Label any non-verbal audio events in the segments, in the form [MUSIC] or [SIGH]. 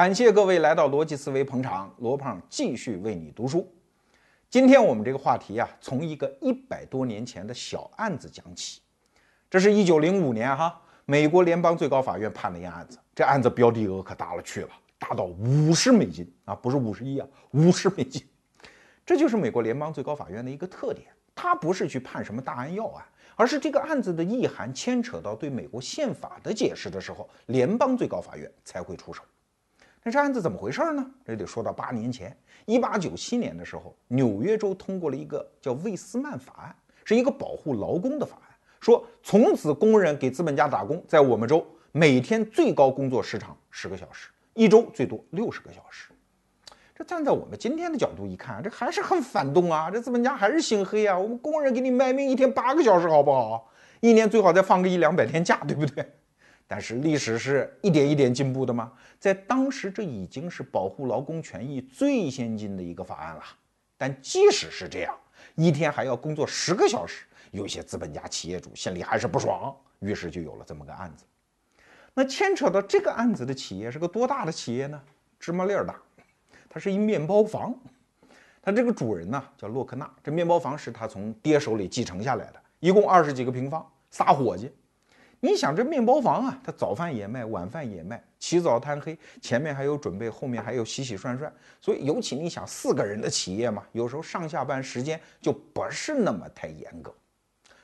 感谢各位来到逻辑思维捧场，罗胖继续为你读书。今天我们这个话题啊，从一个一百多年前的小案子讲起。这是一九零五年哈，美国联邦最高法院判了一案子，这案子标的额可大了去了，大到五十美金啊，不是五十亿啊，五十美金。这就是美国联邦最高法院的一个特点，它不是去判什么大案要案。而是这个案子的意涵牵扯到对美国宪法的解释的时候，联邦最高法院才会出手。那这案子怎么回事呢？这得说到八年前，一八九七年的时候，纽约州通过了一个叫魏斯曼法案，是一个保护劳工的法案，说从此工人给资本家打工，在我们州每天最高工作时长十个小时，一周最多六十个小时。这站在我们今天的角度一看，这还是很反动啊！这资本家还是心黑啊！我们工人给你卖命，一天八个小时，好不好？一年最好再放个一两百天假，对不对？但是历史是一点一点进步的嘛，在当时这已经是保护劳工权益最先进的一个法案了。但即使是这样，一天还要工作十个小时，有些资本家企业主心里还是不爽，于是就有了这么个案子。那牵扯到这个案子的企业是个多大的企业呢？芝麻粒儿大。它是一面包房，它这个主人呢叫洛克纳，这面包房是他从爹手里继承下来的，一共二十几个平方，仨伙计。你想这面包房啊，他早饭也卖，晚饭也卖，起早贪黑，前面还有准备，后面还有洗洗涮涮，所以尤其你想四个人的企业嘛，有时候上下班时间就不是那么太严格。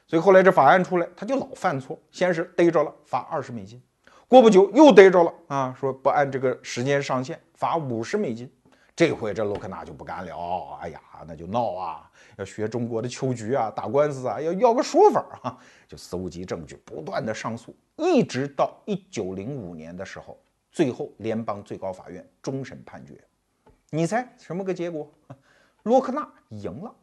所以后来这法案出来，他就老犯错，先是逮着了罚二十美金，过不久又逮着了啊，说不按这个时间上限，罚五十美金。这回这洛克纳就不干了，哎呀，那就闹啊，要学中国的秋菊啊，打官司啊，要要个说法啊，就搜集证据，不断的上诉，一直到一九零五年的时候，最后联邦最高法院终审判决，你猜什么个结果？[LAUGHS] 洛克纳赢了，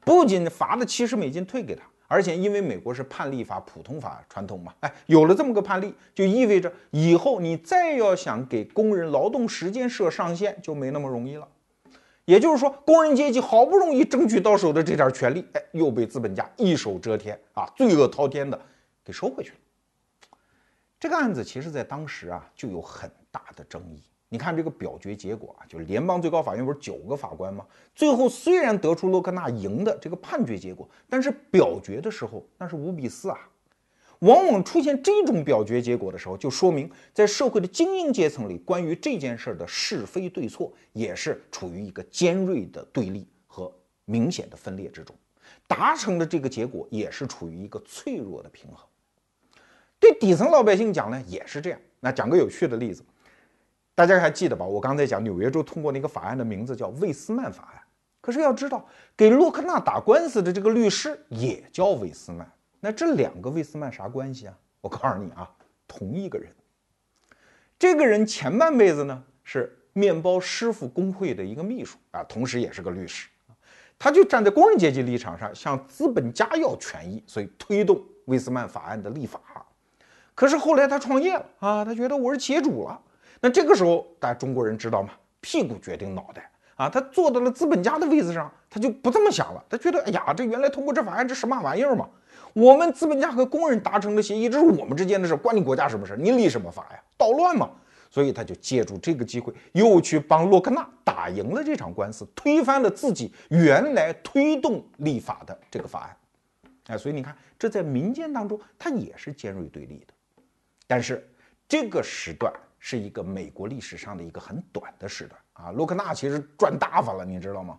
不仅罚了七十美金退给他。而且，因为美国是判例法普通法传统嘛，哎，有了这么个判例，就意味着以后你再要想给工人劳动时间设上限，就没那么容易了。也就是说，工人阶级好不容易争取到手的这点权利，哎，又被资本家一手遮天啊，罪恶滔天的给收回去了。这个案子其实在当时啊，就有很大的争议。你看这个表决结果啊，就是联邦最高法院不是九个法官吗？最后虽然得出洛克纳赢的这个判决结果，但是表决的时候那是五比四啊。往往出现这种表决结果的时候，就说明在社会的精英阶层里，关于这件事的是非对错也是处于一个尖锐的对立和明显的分裂之中，达成的这个结果也是处于一个脆弱的平衡。对底层老百姓讲呢，也是这样。那讲个有趣的例子。大家还记得吧？我刚才讲纽约州通过那个法案的名字叫魏斯曼法案。可是要知道，给洛克纳打官司的这个律师也叫魏斯曼。那这两个魏斯曼啥关系啊？我告诉你啊，同一个人。这个人前半辈子呢是面包师傅工会的一个秘书啊，同时也是个律师。他就站在工人阶级立场上，向资本家要权益，所以推动魏斯曼法案的立法。可是后来他创业了啊，他觉得我是企业主了。那这个时候，大家中国人知道吗？屁股决定脑袋啊！他坐到了资本家的位子上，他就不这么想了。他觉得，哎呀，这原来通过这法案，这什么玩意儿嘛？我们资本家和工人达成的协议，这是我们之间的事，关你国家什么事？你立什么法呀？捣乱嘛！所以他就借助这个机会，又去帮洛克纳打赢了这场官司，推翻了自己原来推动立法的这个法案。哎，所以你看，这在民间当中，它也是尖锐对立的。但是这个时段。是一个美国历史上的一个很短的时段啊，洛克纳其实赚大发了，你知道吗？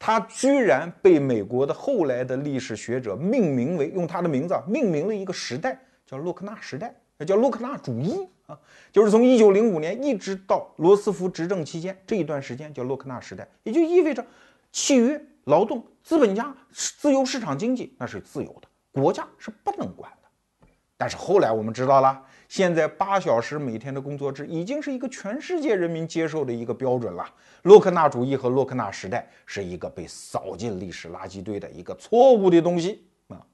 他居然被美国的后来的历史学者命名为用他的名字命名了一个时代，叫洛克纳时代，那叫洛克纳主义啊，就是从一九零五年一直到罗斯福执政期间这一段时间叫洛克纳时代，也就意味着契约、劳动、资本家、自由市场经济那是自由的，国家是不能管的。但是后来我们知道了。现在八小时每天的工作制已经是一个全世界人民接受的一个标准了。洛克纳主义和洛克纳时代是一个被扫进历史垃圾堆的一个错误的东西啊！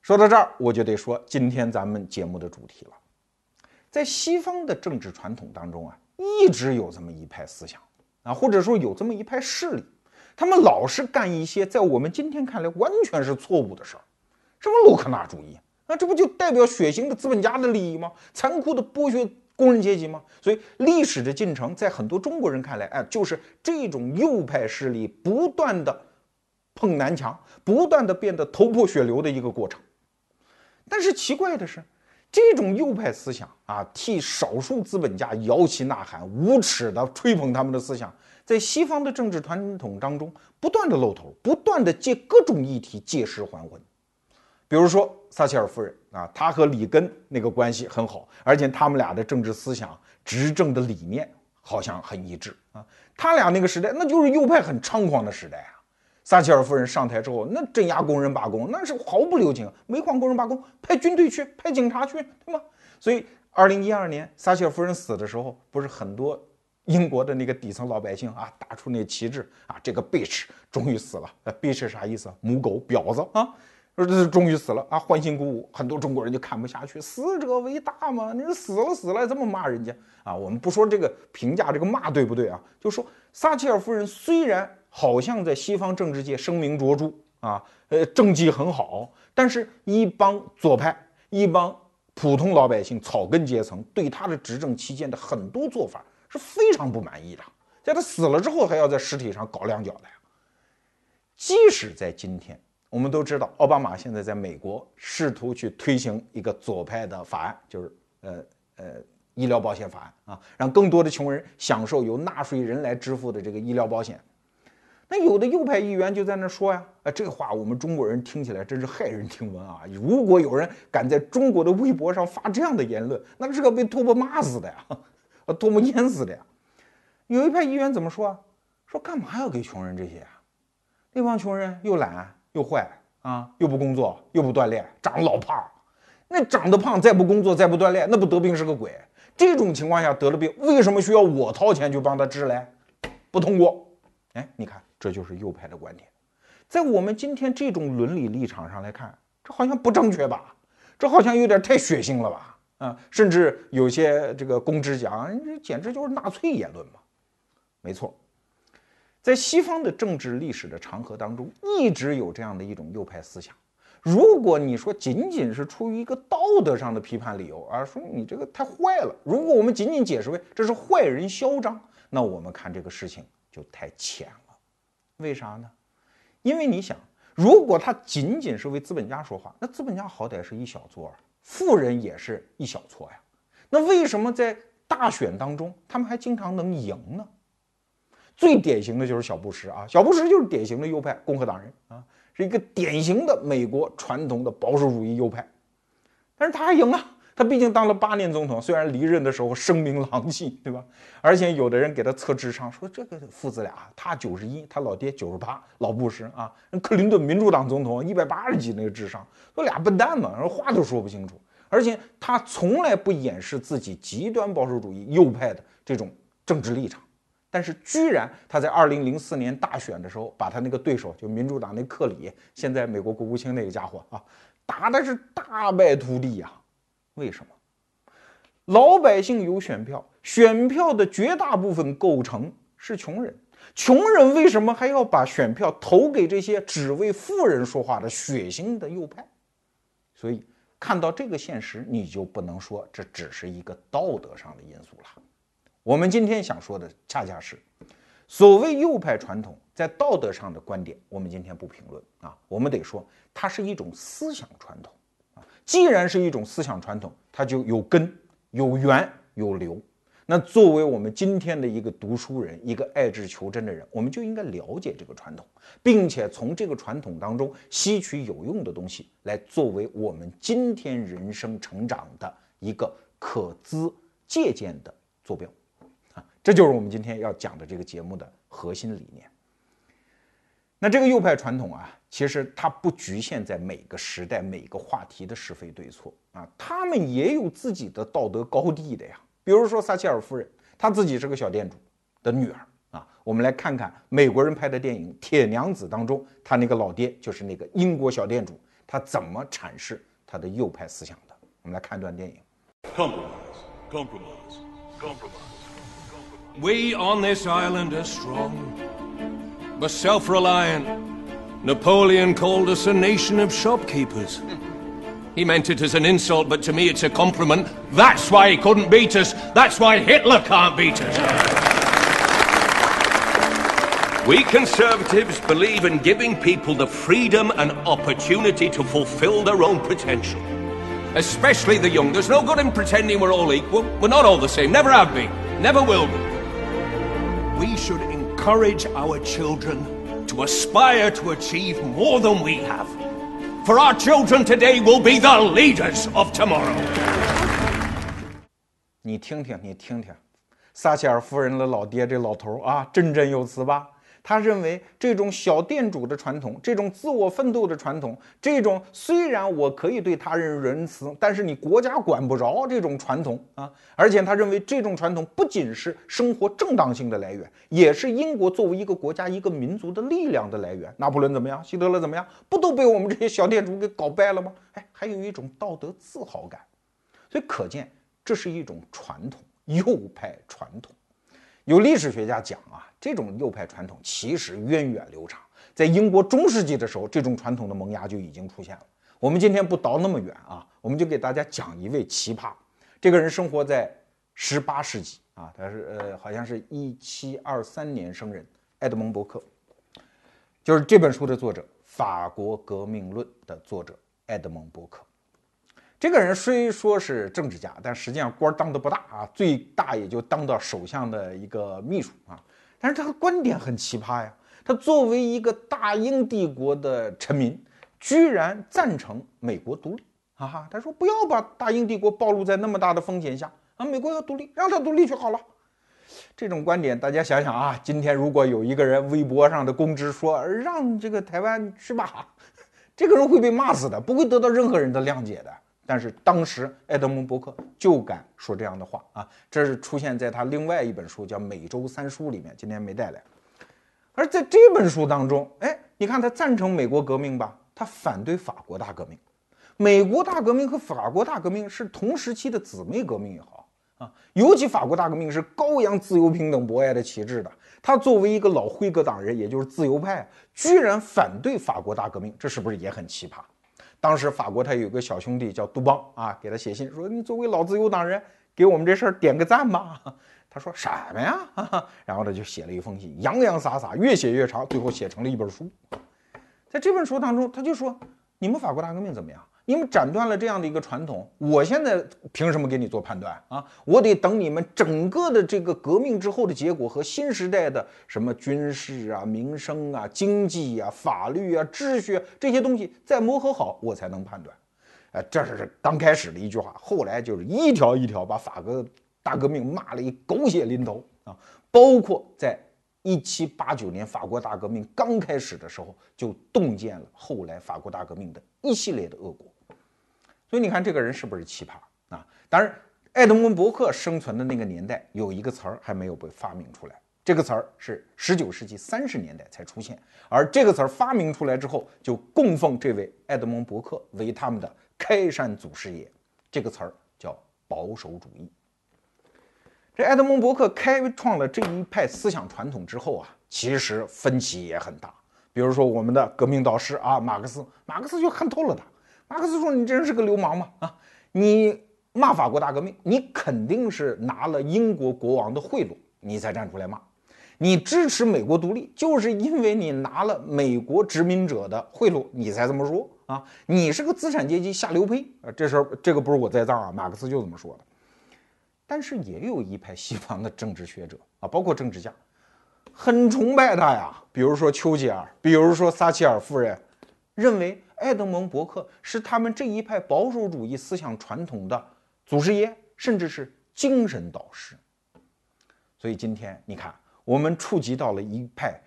说到这儿，我就得说今天咱们节目的主题了。在西方的政治传统当中啊，一直有这么一派思想啊，或者说有这么一派势力，他们老是干一些在我们今天看来完全是错误的事儿，什么洛克纳主义。那这不就代表血腥的资本家的利益吗？残酷的剥削工人阶级吗？所以历史的进程在很多中国人看来，哎，就是这种右派势力不断的碰南墙，不断的变得头破血流的一个过程。但是奇怪的是，这种右派思想啊，替少数资本家摇旗呐喊、无耻的吹捧他们的思想，在西方的政治传统当中不断的露头，不断的借各种议题借尸还魂。比如说撒切尔夫人啊，她和里根那个关系很好，而且他们俩的政治思想、执政的理念好像很一致啊。他俩那个时代，那就是右派很猖狂的时代啊。撒切尔夫人上台之后，那镇压工人罢工，那是毫不留情，煤矿工人罢工，派军队去，派警察去，对吗？所以，二零一二年撒切尔夫人死的时候，不是很多英国的那个底层老百姓啊，打出那旗帜啊，这个 bitch 终于死了。bitch 啥意思？母狗，婊子啊。说这终于死了啊，欢欣鼓舞，很多中国人就看不下去，死者为大嘛，你死了死了，这么骂人家啊？我们不说这个评价，这个骂对不对啊？就说撒切尔夫人虽然好像在西方政治界声名卓著啊，呃，政绩很好，但是一帮左派，一帮普通老百姓、草根阶层对他的执政期间的很多做法是非常不满意的，在他死了之后还要在尸体上搞两脚的呀。即使在今天。我们都知道，奥巴马现在在美国试图去推行一个左派的法案，就是呃呃医疗保险法案啊，让更多的穷人享受由纳税人来支付的这个医疗保险。那有的右派议员就在那说呀，啊，这话我们中国人听起来真是骇人听闻啊！如果有人敢在中国的微博上发这样的言论，那是个被唾沫骂死的呀，啊，唾沫淹死的呀。有一派议员怎么说啊？说干嘛要给穷人这些啊？那帮穷人又懒。又坏啊，又不工作，又不锻炼，长老胖。那长得胖，再不工作，再不锻炼，那不得病是个鬼。这种情况下得了病，为什么需要我掏钱去帮他治嘞？不通过。哎，你看，这就是右派的观点。在我们今天这种伦理立场上来看，这好像不正确吧？这好像有点太血腥了吧？啊，甚至有些这个公知讲，这简直就是纳粹言论嘛。没错。在西方的政治历史的长河当中，一直有这样的一种右派思想。如果你说仅仅是出于一个道德上的批判理由，而说你这个太坏了，如果我们仅仅解释为这是坏人嚣张，那我们看这个事情就太浅了。为啥呢？因为你想，如果他仅仅是为资本家说话，那资本家好歹是一小撮啊，富人也是一小撮呀。那为什么在大选当中，他们还经常能赢呢？最典型的就是小布什啊，小布什就是典型的右派共和党人啊，是一个典型的美国传统的保守主义右派，但是他还赢啊，他毕竟当了八年总统，虽然离任的时候声名狼藉，对吧？而且有的人给他测智商，说这个父子俩，他九十一，他老爹九十八，老布什啊，克林顿民主党总统一百八十几那个智商，说俩笨蛋嘛，然后话都说不清楚，而且他从来不掩饰自己极端保守主义右派的这种政治立场。但是，居然他在二零零四年大选的时候，把他那个对手，就民主党那克里，现在美国国务卿那个家伙啊，打的是大败涂地呀。为什么？老百姓有选票，选票的绝大部分构成是穷人，穷人为什么还要把选票投给这些只为富人说话的血腥的右派？所以，看到这个现实，你就不能说这只是一个道德上的因素了。我们今天想说的，恰恰是所谓右派传统在道德上的观点。我们今天不评论啊，我们得说它是一种思想传统啊。既然是一种思想传统，它就有根、有源、有流。那作为我们今天的一个读书人，一个爱智求真的人，我们就应该了解这个传统，并且从这个传统当中吸取有用的东西，来作为我们今天人生成长的一个可资借鉴的坐标。这就是我们今天要讲的这个节目的核心理念。那这个右派传统啊，其实它不局限在每个时代、每个话题的是非对错啊，他们也有自己的道德高地的呀。比如说撒切尔夫人，她自己是个小店主的女儿啊。我们来看看美国人拍的电影《铁娘子》当中，她那个老爹就是那个英国小店主，他怎么阐释他的右派思想的？我们来看一段电影。Compromise, compromise, compromise. We on this island are strong, but self reliant. Napoleon called us a nation of shopkeepers. [LAUGHS] He meant it as an insult, but to me it's a compliment. That's why he couldn't beat us. That's why Hitler can't beat us. We Conservatives believe in giving people the freedom and opportunity to fulfill their own potential. Especially the young. There's no good in pretending we're all equal. We're not all the same. Never have been. Never will be We should encourage our children to aspire to achieve more than we have. For our children today will be the leaders of tomorrow. 你听听，你听听，撒切尔夫人的老爹这老头儿啊，振振有词吧？ 他认为这种小店主的传统，这种自我奋斗的传统，这种虽然我可以对他人仁慈，但是你国家管不着这种传统啊。而且他认为这种传统不仅是生活正当性的来源，也是英国作为一个国家、一个民族的力量的来源。拿破仑怎么样？希特勒怎么样？不都被我们这些小店主给搞败了吗？哎，还有一种道德自豪感。所以可见，这是一种传统，右派传统。有历史学家讲啊，这种右派传统其实源远流长，在英国中世纪的时候，这种传统的萌芽就已经出现了。我们今天不倒那么远啊，我们就给大家讲一位奇葩。这个人生活在十八世纪啊，他是呃，好像是一七二三年生人，埃德蒙·伯克，就是这本书的作者，《法国革命论》的作者埃德蒙·伯克。这个人虽说是政治家，但实际上官当的不大啊，最大也就当到首相的一个秘书啊。但是他的观点很奇葩呀，他作为一个大英帝国的臣民，居然赞成美国独立啊！哈，他说不要把大英帝国暴露在那么大的风险下啊，美国要独立，让他独立就好了。这种观点，大家想想啊，今天如果有一个人微博上的公知说让这个台湾去吧，这个人会被骂死的，不会得到任何人的谅解的。但是当时埃德蒙·伯克就敢说这样的话啊，这是出现在他另外一本书叫《美洲三书》里面，今天没带来。而在这本书当中，哎，你看他赞成美国革命吧，他反对法国大革命。美国大革命和法国大革命是同时期的姊妹革命也好啊，尤其法国大革命是高扬自由、平等、博爱的旗帜的。他作为一个老辉格党人，也就是自由派，居然反对法国大革命，这是不是也很奇葩？当时法国他有个小兄弟叫杜邦啊，给他写信说：“你作为老自由党人，给我们这事儿点个赞吧。”他说：“什么呀？” [LAUGHS] 然后他就写了一封信，洋洋洒洒，越写越长，最后写成了一本书。在这本书当中，他就说：“你们法国大革命怎么样？”你们斩断了这样的一个传统，我现在凭什么给你做判断啊？我得等你们整个的这个革命之后的结果和新时代的什么军事啊、民生啊、经济啊、法律啊、秩序啊这些东西再磨合好，我才能判断。哎，这是刚开始的一句话，后来就是一条一条把法国大革命骂了一狗血淋头啊！包括在一七八九年法国大革命刚开始的时候，就洞见了后来法国大革命的一系列的恶果。所以你看这个人是不是奇葩啊？当然，爱德蒙·伯克生存的那个年代有一个词儿还没有被发明出来，这个词儿是十九世纪三十年代才出现。而这个词儿发明出来之后，就供奉这位爱德蒙·伯克为他们的开山祖师爷。这个词儿叫保守主义。这爱德蒙·伯克开创了这一派思想传统之后啊，其实分歧也很大。比如说我们的革命导师啊，马克思，马克思就看透了他。马克思说：“你真是个流氓嘛！啊，你骂法国大革命，你肯定是拿了英国国王的贿赂，你才站出来骂。你支持美国独立，就是因为你拿了美国殖民者的贿赂，你才这么说啊！你是个资产阶级下流胚啊！这事儿，这个不是我栽赃啊，马克思就这么说的。但是也有一派西方的政治学者啊，包括政治家，很崇拜他呀，比如说丘吉尔，比如说撒切尔夫人，认为。”爱德蒙·伯克是他们这一派保守主义思想传统的祖师爷，甚至是精神导师。所以今天你看，我们触及到了一派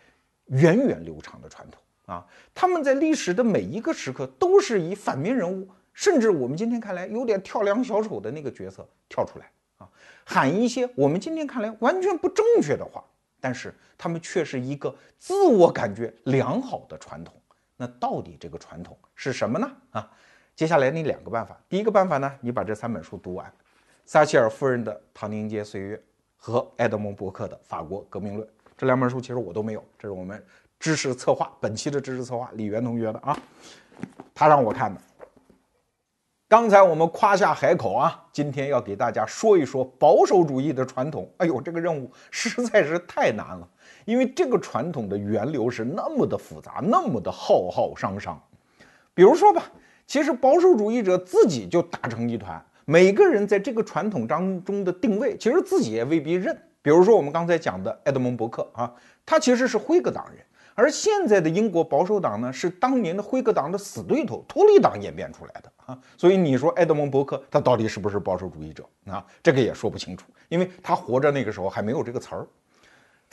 源远流长的传统啊！他们在历史的每一个时刻都是以反面人物，甚至我们今天看来有点跳梁小丑的那个角色跳出来啊，喊一些我们今天看来完全不正确的话，但是他们却是一个自我感觉良好的传统。那到底这个传统是什么呢？啊，接下来你两个办法。第一个办法呢，你把这三本书读完，撒切尔夫人的《唐宁街岁月》和埃德蒙·伯克的《法国革命论》这两本书，其实我都没有。这是我们知识策划本期的知识策划李源同学的啊，他让我看的。刚才我们夸下海口啊，今天要给大家说一说保守主义的传统。哎呦，这个任务实在是太难了，因为这个传统的源流是那么的复杂，那么的浩浩汤汤。比如说吧，其实保守主义者自己就打成一团，每个人在这个传统当中的定位，其实自己也未必认。比如说我们刚才讲的埃德蒙·伯克啊，他其实是辉格党人。而现在的英国保守党呢，是当年的辉格党的死对头托利党演变出来的啊，所以你说埃德蒙·伯克他到底是不是保守主义者啊？这个也说不清楚，因为他活着那个时候还没有这个词儿。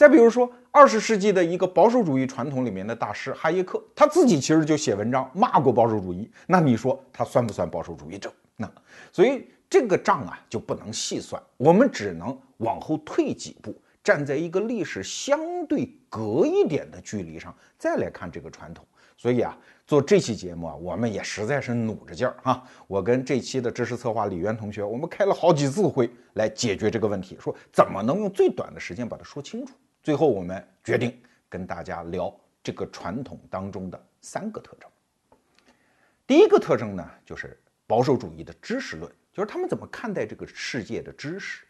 再比如说，二十世纪的一个保守主义传统里面的大师哈耶克，他自己其实就写文章骂过保守主义，那你说他算不算保守主义者？那所以这个账啊就不能细算，我们只能往后退几步。站在一个历史相对隔一点的距离上再来看这个传统，所以啊，做这期节目啊，我们也实在是努着劲儿哈。我跟这期的知识策划李渊同学，我们开了好几次会来解决这个问题，说怎么能用最短的时间把它说清楚。最后我们决定跟大家聊这个传统当中的三个特征。第一个特征呢，就是保守主义的知识论，就是他们怎么看待这个世界的知识。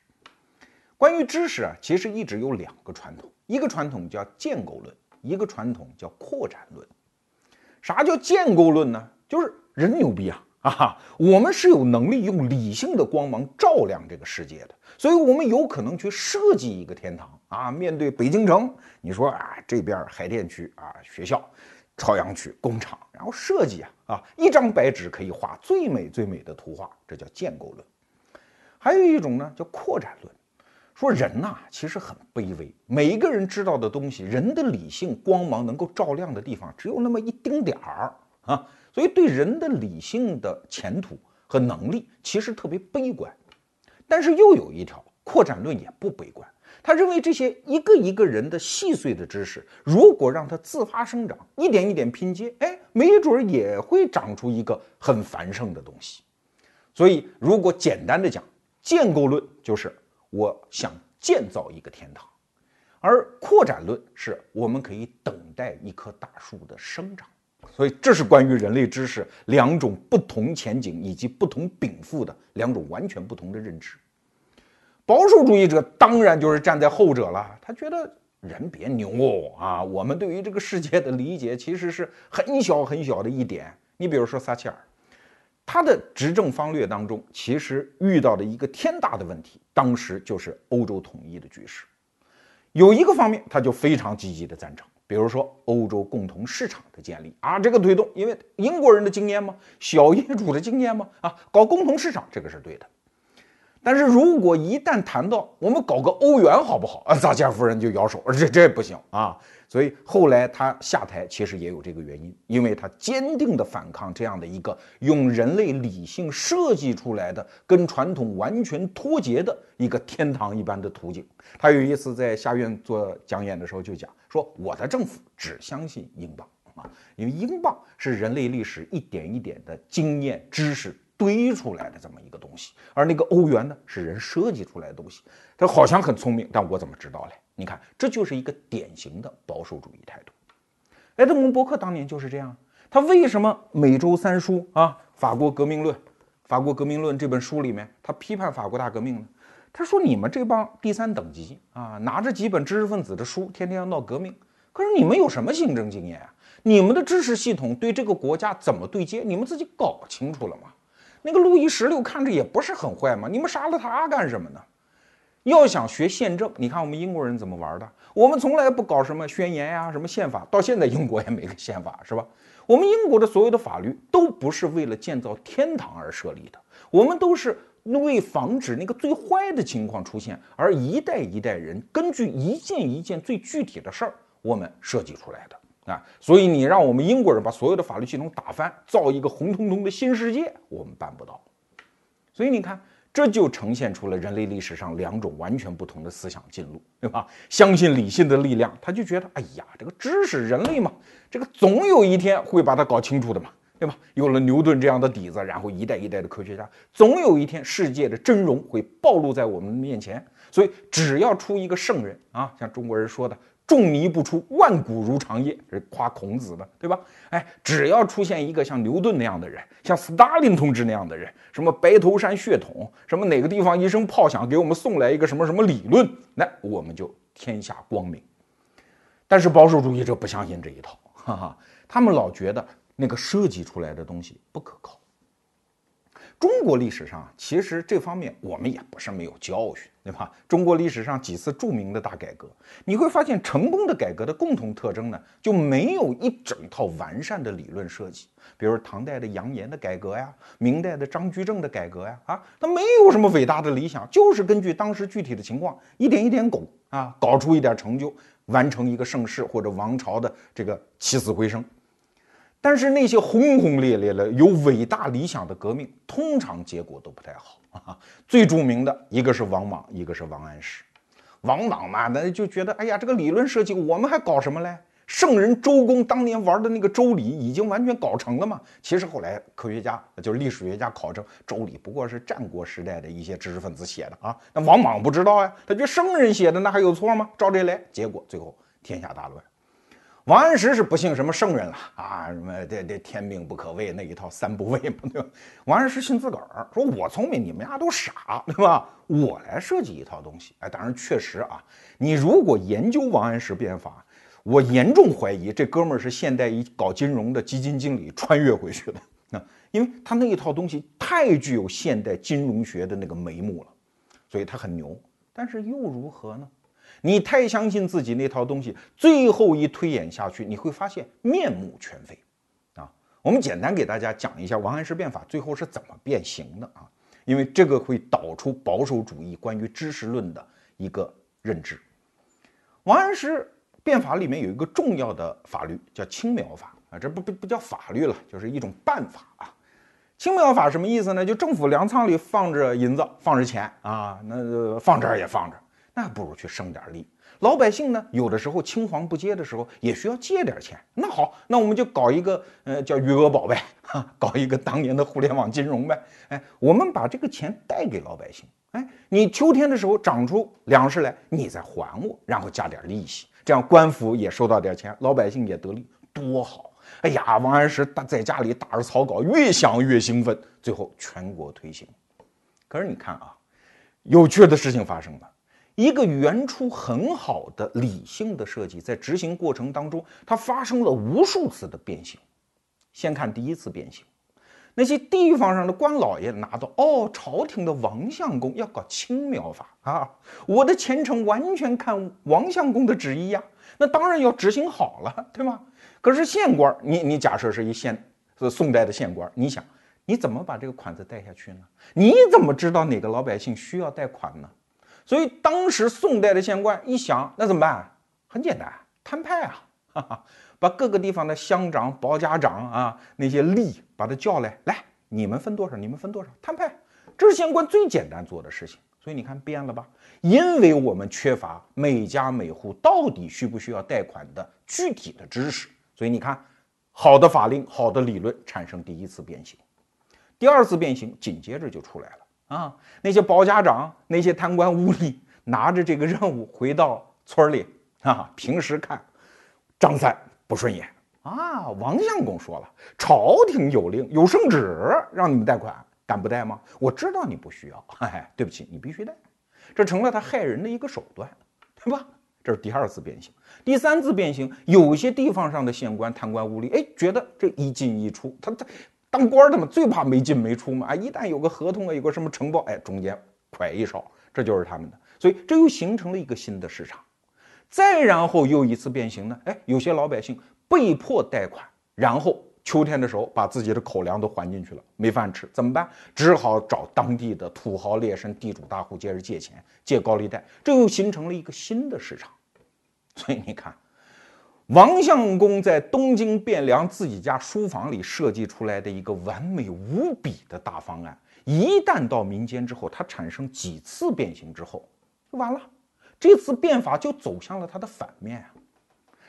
关于知识啊，其实一直有两个传统，一个传统叫建构论，一个传统叫扩展论。啥叫建构论呢？就是人牛逼啊啊！我们是有能力用理性的光芒照亮这个世界的，所以我们有可能去设计一个天堂啊。面对北京城，你说啊，这边海淀区啊，学校，朝阳区工厂，然后设计啊啊，一张白纸可以画最美最美的图画，这叫建构论。还有一种呢，叫扩展论。说人呐，其实很卑微。每一个人知道的东西，人的理性光芒能够照亮的地方，只有那么一丁点儿啊。所以对人的理性的前途和能力，其实特别悲观。但是又有一条扩展论也不悲观，他认为这些一个一个人的细碎的知识，如果让它自发生长，一点一点拼接，哎，没准儿也会长出一个很繁盛的东西。所以，如果简单的讲，建构论就是。我想建造一个天堂，而扩展论是我们可以等待一棵大树的生长，所以这是关于人类知识两种不同前景以及不同禀赋的两种完全不同的认知。保守主义者当然就是站在后者了，他觉得人别牛啊，我们对于这个世界的理解其实是很小很小的一点。你比如说撒切尔。他的执政方略当中，其实遇到的一个天大的问题，当时就是欧洲统一的局势。有一个方面，他就非常积极的赞成，比如说欧洲共同市场的建立啊，这个推动，因为英国人的经验嘛，小业主的经验嘛，啊，搞共同市场这个是对的。但是如果一旦谈到我们搞个欧元好不好啊，撒切尔夫人就摇手，这这不行啊。所以后来他下台，其实也有这个原因，因为他坚定地反抗这样的一个用人类理性设计出来的、跟传统完全脱节的一个天堂一般的途径。他有一次在下院做讲演的时候就讲说：“我的政府只相信英镑啊，因为英镑是人类历史一点一点的经验知识堆出来的这么一个东西，而那个欧元呢是人设计出来的东西。他好像很聪明，但我怎么知道嘞？”你看，这就是一个典型的保守主义态度。埃德蒙·伯克当年就是这样。他为什么每周三书啊，《法国革命论》《法国革命论》这本书里面，他批判法国大革命呢？他说：“你们这帮第三等级啊，拿着几本知识分子的书，天天要闹革命。可是你们有什么行政经验啊？你们的知识系统对这个国家怎么对接？你们自己搞清楚了吗？那个路易十六看着也不是很坏嘛，你们杀了他干什么呢？”要想学宪政，你看我们英国人怎么玩的？我们从来不搞什么宣言呀，什么宪法，到现在英国也没个宪法，是吧？我们英国的所有的法律都不是为了建造天堂而设立的，我们都是为防止那个最坏的情况出现，而一代一代人根据一件一件最具体的事儿，我们设计出来的啊。所以你让我们英国人把所有的法律系统打翻，造一个红彤彤的新世界，我们办不到。所以你看。这就呈现出了人类历史上两种完全不同的思想进路，对吧？相信理性的力量，他就觉得，哎呀，这个知识，人类嘛，这个总有一天会把它搞清楚的嘛，对吧？有了牛顿这样的底子，然后一代一代的科学家，总有一天世界的真容会暴露在我们面前。所以，只要出一个圣人啊，像中国人说的“仲尼不出，万古如长夜，是夸孔子的，对吧？哎，只要出现一个像牛顿那样的人，像斯大林同志那样的人，什么白头山血统，什么哪个地方一声炮响给我们送来一个什么什么理论，那我们就天下光明。但是保守主义者不相信这一套，哈哈，他们老觉得那个设计出来的东西不可靠。中国历史上其实这方面我们也不是没有教训，对吧？中国历史上几次著名的大改革，你会发现成功的改革的共同特征呢，就没有一整套完善的理论设计。比如唐代的杨炎的改革呀，明代的张居正的改革呀，啊，他没有什么伟大的理想，就是根据当时具体的情况一点一点拱啊，搞出一点成就，完成一个盛世或者王朝的这个起死回生。但是那些轰轰烈烈的有伟大理想的革命，通常结果都不太好啊。最著名的一个是王莽，一个是王安石。王莽嘛，那就觉得，哎呀，这个理论设计我们还搞什么嘞？圣人周公当年玩的那个周礼已经完全搞成了嘛。其实后来科学家就是历史学家考证，周礼不过是战国时代的一些知识分子写的啊。那王莽不知道呀，他觉得圣人写的那还有错吗？照这来，结果最后天下大乱。王安石是不信什么圣人了啊，什么这这天命不可畏那一套三不畏嘛，对吧？王安石信自个儿，说我聪明，你们家都傻，对吧？我来设计一套东西。哎，当然确实啊，你如果研究王安石变法，我严重怀疑这哥们儿是现代一搞金融的基金经理穿越回去的，那 [LAUGHS] 因为他那一套东西太具有现代金融学的那个眉目了，所以他很牛。但是又如何呢？你太相信自己那套东西，最后一推演下去，你会发现面目全非，啊！我们简单给大家讲一下王安石变法最后是怎么变形的啊，因为这个会导出保守主义关于知识论的一个认知。王安石变法里面有一个重要的法律叫青苗法啊，这不不不叫法律了，就是一种办法啊。青苗法什么意思呢？就政府粮仓里放着银子，放着钱啊，那放这儿也放着。那不如去生点力。老百姓呢，有的时候青黄不接的时候，也需要借点钱。那好，那我们就搞一个，呃，叫余额宝呗，哈，搞一个当年的互联网金融呗。哎，我们把这个钱贷给老百姓。哎，你秋天的时候长出粮食来，你再还我，然后加点利息，这样官府也收到点钱，老百姓也得利，多好！哎呀，王安石打在家里打着草稿，越想越兴奋，最后全国推行。可是你看啊，有趣的事情发生了。一个原初很好的理性的设计，在执行过程当中，它发生了无数次的变形。先看第一次变形，那些地方上的官老爷拿到哦，朝廷的王相公要搞青苗法啊，我的前程完全看王相公的旨意呀，那当然要执行好了，对吗？可是县官，你你假设是一县是宋代的县官，你想你怎么把这个款子贷下去呢？你怎么知道哪个老百姓需要贷款呢？所以当时宋代的县官一想，那怎么办？很简单，摊派啊，哈哈，把各个地方的乡长、保家长啊，那些吏把他叫来，来，你们分多少？你们分多少？摊派，这是县官最简单做的事情。所以你看变了吧？因为我们缺乏每家每户到底需不需要贷款的具体的知识，所以你看，好的法令、好的理论产生第一次变形，第二次变形紧接着就出来了。啊，那些包家长、那些贪官污吏拿着这个任务回到村里啊，平时看张三不顺眼啊，王相公说了，朝廷有令有圣旨让你们贷款，敢不贷吗？我知道你不需要，哎，对不起，你必须贷，这成了他害人的一个手段，对吧？这是第二次变形，第三次变形，有些地方上的县官贪官污吏，哎，觉得这一进一出，他他。当官的嘛，最怕没进没出嘛！啊，一旦有个合同啊，有个什么承包，哎，中间款一少，这就是他们的。所以这又形成了一个新的市场。再然后又一次变形呢，哎，有些老百姓被迫贷款，然后秋天的时候把自己的口粮都还进去了，没饭吃怎么办？只好找当地的土豪劣绅、地主大户接着借钱，借高利贷，这又形成了一个新的市场。所以你看。王相公在东京汴梁自己家书房里设计出来的一个完美无比的大方案，一旦到民间之后，它产生几次变形之后，就完了。这次变法就走向了它的反面啊！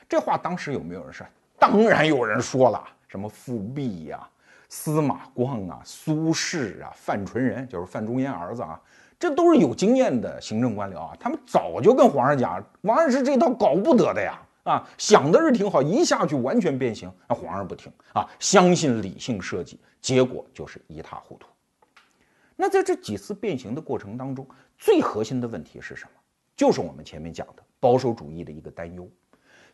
这话当时有没有人说？当然有人说了，什么富弼呀、司马光啊、苏轼啊、范纯仁，就是范仲淹儿子啊，这都是有经验的行政官僚啊，他们早就跟皇上讲，王安石这套搞不得的呀，啊，想的是挺好，一下去完全变形，那皇上不听啊，相信理性设计，结果就是一塌糊涂。那在这几次变形的过程当中，最核心的问题是什么？就是我们前面讲的保守主义的一个担忧，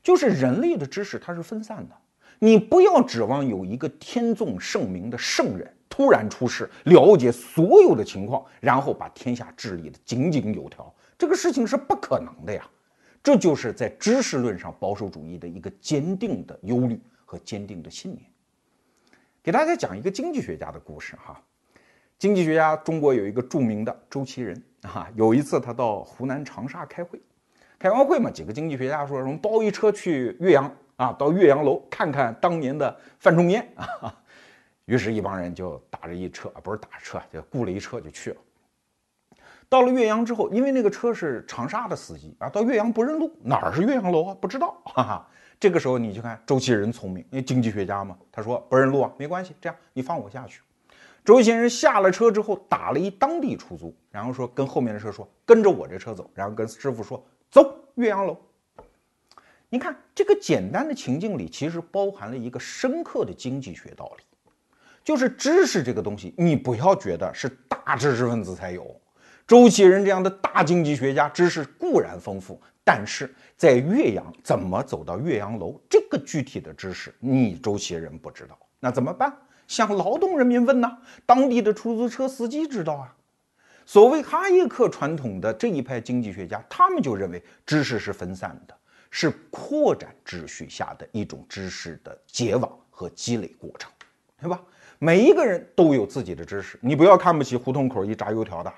就是人类的知识它是分散的，你不要指望有一个天纵圣明的圣人。突然出世，了解所有的情况，然后把天下治理的井井有条，这个事情是不可能的呀。这就是在知识论上保守主义的一个坚定的忧虑和坚定的信念。给大家讲一个经济学家的故事哈。经济学家中国有一个著名的周其仁啊，有一次他到湖南长沙开会，开完会嘛，几个经济学家说我们包一车去岳阳啊，到岳阳楼看看当年的范仲淹啊。于是，一帮人就打着一车啊，不是打车，就雇了一车就去了。到了岳阳之后，因为那个车是长沙的司机啊，到岳阳不认路，哪儿是岳阳楼啊？不知道。哈哈。这个时候你就看周其仁聪明，因为经济学家嘛，他说不认路啊，没关系，这样你放我下去。周其仁下了车之后，打了一当地出租，然后说跟后面的车说跟着我这车走，然后跟师傅说走岳阳楼。你看这个简单的情境里，其实包含了一个深刻的经济学道理。就是知识这个东西，你不要觉得是大知识分子才有。周其仁这样的大经济学家，知识固然丰富，但是在岳阳怎么走到岳阳楼这个具体的知识，你周其仁不知道，那怎么办？向劳动人民问呢，当地的出租车司机知道啊。所谓哈耶克传统的这一派经济学家，他们就认为知识是分散的，是扩展秩序下的一种知识的结网和积累过程，对吧？每一个人都有自己的知识，你不要看不起胡同口一炸油条的，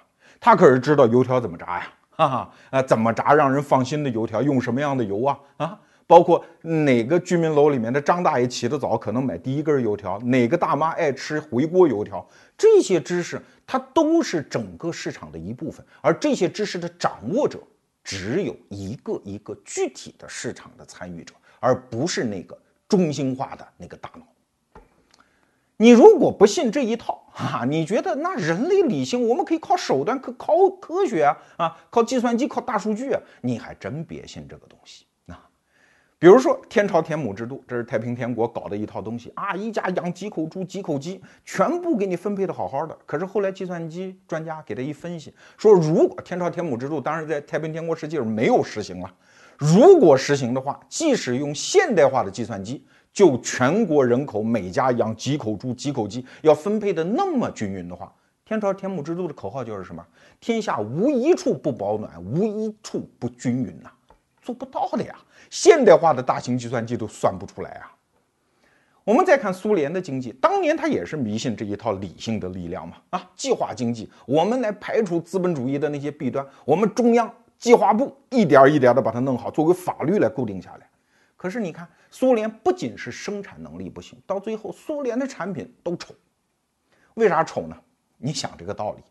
他可是知道油条怎么炸呀，哈哈，啊，怎么炸让人放心的油条，用什么样的油啊，啊，包括哪个居民楼里面的张大爷起得早，可能买第一根油条，哪个大妈爱吃回锅油条，这些知识它都是整个市场的一部分，而这些知识的掌握者只有一个一个具体的市场的参与者，而不是那个中心化的那个大脑。你如果不信这一套啊，你觉得那人类理性我们可以靠手段，可靠科学啊啊，靠计算机，靠大数据啊，你还真别信这个东西啊。比如说天朝田亩制度，这是太平天国搞的一套东西啊，一家养几口猪几口鸡，全部给你分配的好好的。可是后来计算机专家给他一分析，说如果天朝田亩制度，当然在太平天国实际上没有实行了，如果实行的话，即使用现代化的计算机。就全国人口每家养几口猪几口鸡，要分配的那么均匀的话，天朝田亩制度的口号就是什么？天下无一处不保暖，无一处不均匀呐，做不到的呀！现代化的大型计算机都算不出来啊！我们再看苏联的经济，当年他也是迷信这一套理性的力量嘛，啊，计划经济，我们来排除资本主义的那些弊端，我们中央计划部一点一点的把它弄好，作为法律来固定下来。可是你看，苏联不仅是生产能力不行，到最后苏联的产品都丑。为啥丑呢？你想这个道理，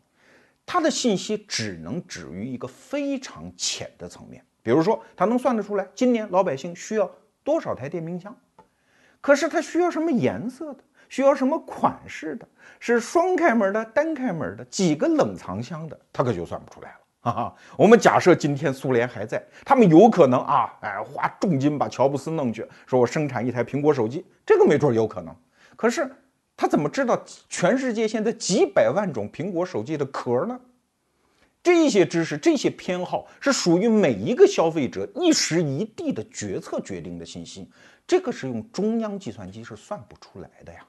它的信息只能止于一个非常浅的层面。比如说，它能算得出来今年老百姓需要多少台电冰箱，可是它需要什么颜色的，需要什么款式的，是双开门的、单开门的，几个冷藏箱的，它可就算不出来了。[LAUGHS] 哈哈，我们假设今天苏联还在，他们有可能啊，哎，花重金把乔布斯弄去，说我生产一台苹果手机，这个没准有可能。可是他怎么知道全世界现在几百万种苹果手机的壳呢？这些知识、这些偏好是属于每一个消费者一时一地的决策决定的信息，这个是用中央计算机是算不出来的呀。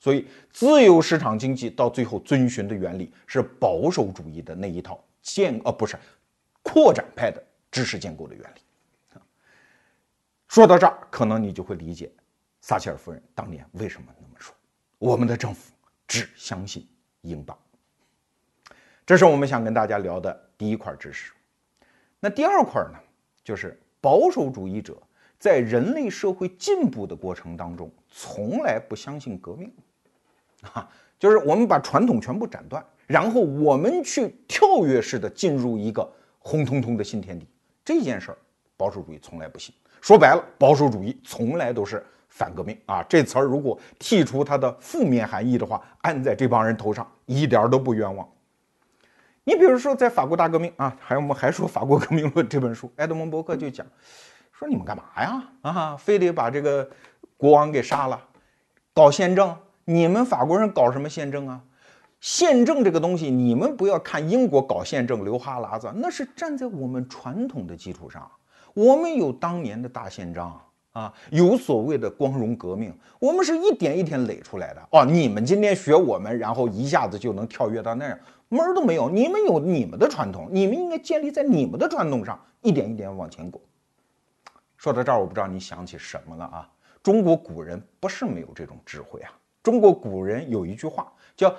所以，自由市场经济到最后遵循的原理是保守主义的那一套。建呃不是扩展派的知识建构的原理说到这儿，可能你就会理解撒切尔夫人当年为什么那么说：我们的政府只相信英镑。这是我们想跟大家聊的第一块知识。那第二块呢，就是保守主义者在人类社会进步的过程当中，从来不相信革命啊，就是我们把传统全部斩断。然后我们去跳跃式的进入一个红彤彤的新天地，这件事儿保守主义从来不行。说白了，保守主义从来都是反革命啊！这词儿如果剔除它的负面含义的话，按在这帮人头上一点都不冤枉。你比如说在法国大革命啊，还有我们还说《法国革命论》这本书，埃德蒙·伯克就讲，说你们干嘛呀？啊，非得把这个国王给杀了，搞宪政？你们法国人搞什么宪政啊？宪政这个东西，你们不要看英国搞宪政流哈喇子，那是站在我们传统的基础上。我们有当年的大宪章啊，有所谓的光荣革命，我们是一点一点垒出来的。哦，你们今天学我们，然后一下子就能跳跃到那样，门儿都没有。你们有你们的传统，你们应该建立在你们的传统上，一点一点往前走。说到这儿，我不知道你想起什么了啊？中国古人不是没有这种智慧啊。中国古人有一句话叫。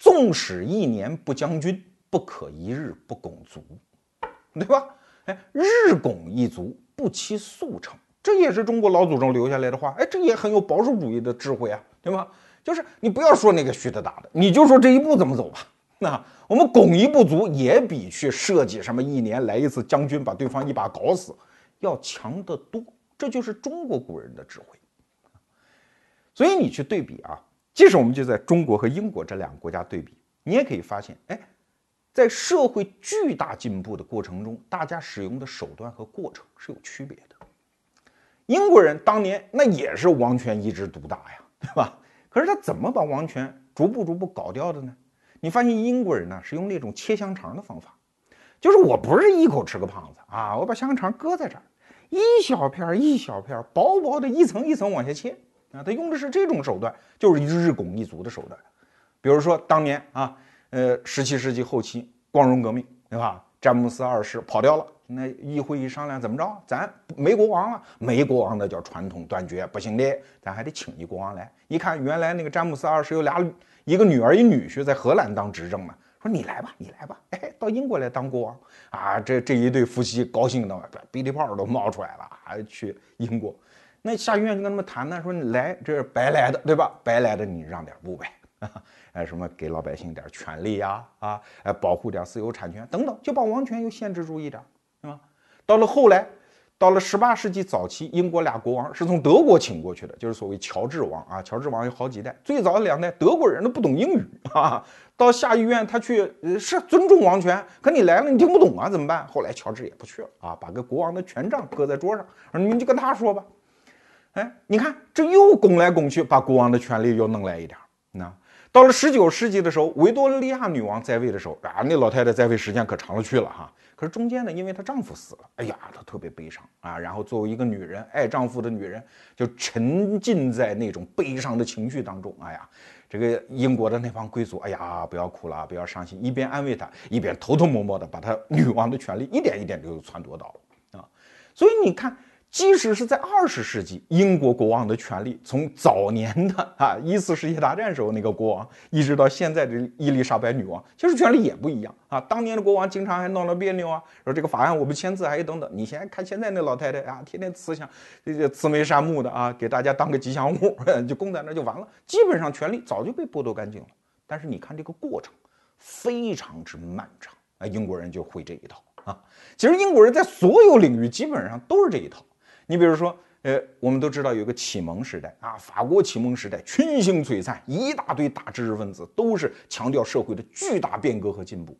纵使一年不将军，不可一日不拱卒，对吧？哎，日拱一卒，不期速成，这也是中国老祖宗留下来的话。哎，这也很有保守主义的智慧啊，对吗？就是你不要说那个虚的大的，你就说这一步怎么走吧。那我们拱一步卒，也比去设计什么一年来一次将军把对方一把搞死要强得多。这就是中国古人的智慧。所以你去对比啊。即使我们就在中国和英国这两个国家对比，你也可以发现，哎，在社会巨大进步的过程中，大家使用的手段和过程是有区别的。英国人当年那也是王权一直独大呀，[LAUGHS] 对吧？可是他怎么把王权逐步逐步搞掉的呢？你发现英国人呢是用那种切香肠的方法，就是我不是一口吃个胖子啊，我把香肠搁在这儿，一小片一小片，薄薄的一层一层往下切。啊，他用的是这种手段，就是日拱一卒的手段。比如说当年啊，呃，十七世纪后期光荣革命，对吧？詹姆斯二世跑掉了，那议会一商量，怎么着？咱没国王了，没国王那叫传统断绝，不行的，咱还得请一国王来。一看，原来那个詹姆斯二世有俩，一个女儿一女婿在荷兰当执政呢，说你来吧，你来吧，哎，到英国来当国王啊！这这一对夫妻高兴的鼻涕泡都冒出来了，还去英国。那下议院就跟他们谈呢，说你来这是白来的，对吧？白来的你让点步呗，[LAUGHS] 哎，什么给老百姓点权利呀，啊，哎，保护点私有产权等等，就把王权又限制住一点，是吧？到了后来，到了十八世纪早期，英国俩国王是从德国请过去的，就是所谓乔治王啊。乔治王有好几代，最早的两代德国人都不懂英语啊。到下议院他去是尊重王权，可你来了你听不懂啊，怎么办？后来乔治也不去了啊，把个国王的权杖搁在桌上，说你们就跟他说吧。哎，你看，这又拱来拱去，把国王的权力又弄来一点。那到了十九世纪的时候，维多利亚女王在位的时候啊，那老太太在位时间可长了去了哈。可是中间呢，因为她丈夫死了，哎呀，她特别悲伤啊。然后作为一个女人，爱丈夫的女人，就沉浸在那种悲伤的情绪当中。哎呀，这个英国的那帮贵族，哎呀，不要哭了，不要伤心，一边安慰她，一边偷偷摸摸的把她女王的权利一点一点就篡夺到了啊。所以你看。即使是在二十世纪，英国国王的权力从早年的啊一次世界大战时候那个国王，一直到现在的伊丽莎白女王，其实权力也不一样啊。当年的国王经常还闹闹别扭啊，说这个法案我不签字，还有等等。你现在看现在那老太太啊，天天慈祥，这个慈眉善目的啊，给大家当个吉祥物，[LAUGHS] 就供在那就完了。基本上权力早就被剥夺干净了。但是你看这个过程非常之漫长啊，英国人就会这一套啊。其实英国人在所有领域基本上都是这一套。你比如说，呃，我们都知道有个启蒙时代啊，法国启蒙时代群星璀璨，一大堆大知识分子都是强调社会的巨大变革和进步。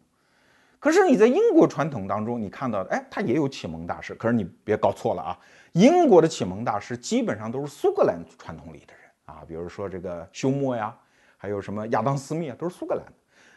可是你在英国传统当中，你看到的，哎，他也有启蒙大师，可是你别搞错了啊，英国的启蒙大师基本上都是苏格兰传统里的人啊，比如说这个休谟呀，还有什么亚当斯密啊，都是苏格兰的。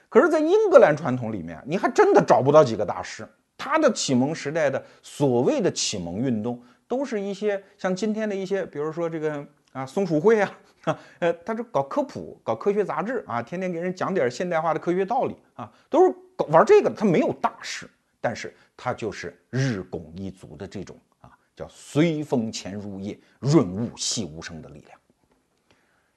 可是，在英格兰传统里面，你还真的找不到几个大师。他的启蒙时代的所谓的启蒙运动。都是一些像今天的一些，比如说这个啊松鼠会啊，啊 [LAUGHS] 呃，他这搞科普、搞科学杂志啊，天天给人讲点现代化的科学道理啊，都是搞玩这个。他没有大事，但是他就是日拱一卒的这种啊，叫随风潜入夜，润物细无声的力量。